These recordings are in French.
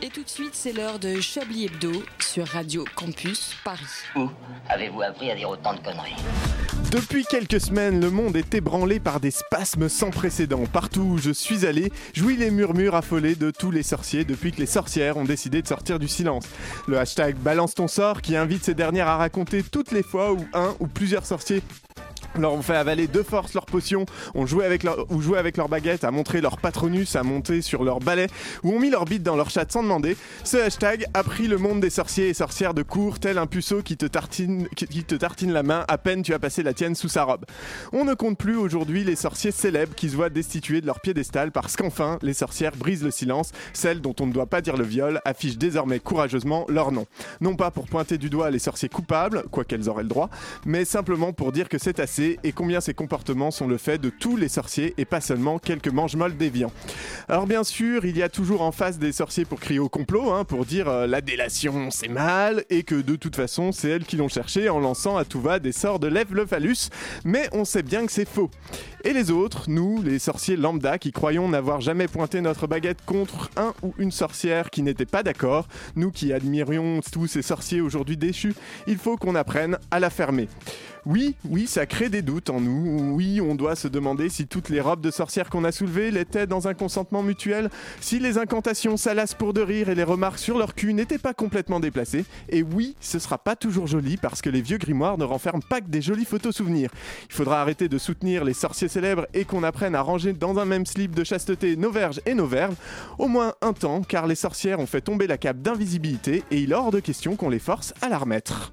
Et tout de suite, c'est l'heure de Chablis Hebdo sur Radio Campus Paris. Où avez-vous appris à dire autant de conneries Depuis quelques semaines, le monde est ébranlé par des spasmes sans précédent. Partout où je suis allé, jouis les murmures affolés de tous les sorciers depuis que les sorcières ont décidé de sortir du silence. Le hashtag Balance ton sort qui invite ces dernières à raconter toutes les fois où un ou plusieurs sorciers leur fait avaler de force leurs potions, ont joué avec leur, ou joué avec leurs baguettes, à montrer leur patronus, à monter sur leur balai, ou ont mis leur bite dans leur chat sans demander, ce hashtag a pris le monde des sorciers et sorcières de cours, tel un puceau qui te, tartine, qui te tartine la main à peine tu as passé la tienne sous sa robe. On ne compte plus aujourd'hui les sorciers célèbres qui se voient destitués de leur piédestal parce qu'enfin, les sorcières brisent le silence, celles dont on ne doit pas dire le viol affichent désormais courageusement leur nom. Non pas pour pointer du doigt les sorciers coupables, quoiqu'elles auraient le droit, mais simplement pour dire que c'est assez et combien ces comportements sont le fait de tous les sorciers et pas seulement quelques mange-molles déviants. Alors bien sûr, il y a toujours en face des sorciers pour crier au complot, hein, pour dire euh, la délation c'est mal et que de toute façon c'est elles qui l'ont cherché en lançant à tout va des sorts de lève le phallus, mais on sait bien que c'est faux. Et les autres, nous, les sorciers lambda qui croyons n'avoir jamais pointé notre baguette contre un ou une sorcière qui n'était pas d'accord, nous qui admirions tous ces sorciers aujourd'hui déchus, il faut qu'on apprenne à la fermer. Oui, oui, ça crée des doutes en nous. Oui, on doit se demander si toutes les robes de sorcières qu'on a soulevées l'étaient dans un consentement mutuel, si les incantations salaces pour de rire et les remarques sur leur cul n'étaient pas complètement déplacées. Et oui, ce sera pas toujours joli parce que les vieux grimoires ne renferment pas que des jolis photos souvenirs. Il faudra arrêter de soutenir les sorciers célèbres et qu'on apprenne à ranger dans un même slip de chasteté nos verges et nos verves, au moins un temps, car les sorcières ont fait tomber la cape d'invisibilité et il est hors de question qu'on les force à la remettre.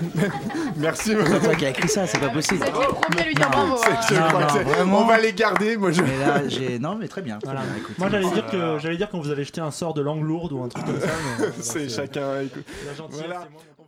Merci. C'est toi qui as écrit ça, c'est pas possible. Le premier à lui dire bravo. hein. C'est- on va les garder. Moi, je... Mais là, j'ai. Non, mais très bien. très Voilà. bien, écoute. Moi j'allais dire que j'allais dire quand vous avez jeté un sort de langue lourde ou un truc comme ça. mais, euh, c'est voilà, chacun. écoute. La gentillesse, Voilà. c'est moi, mon-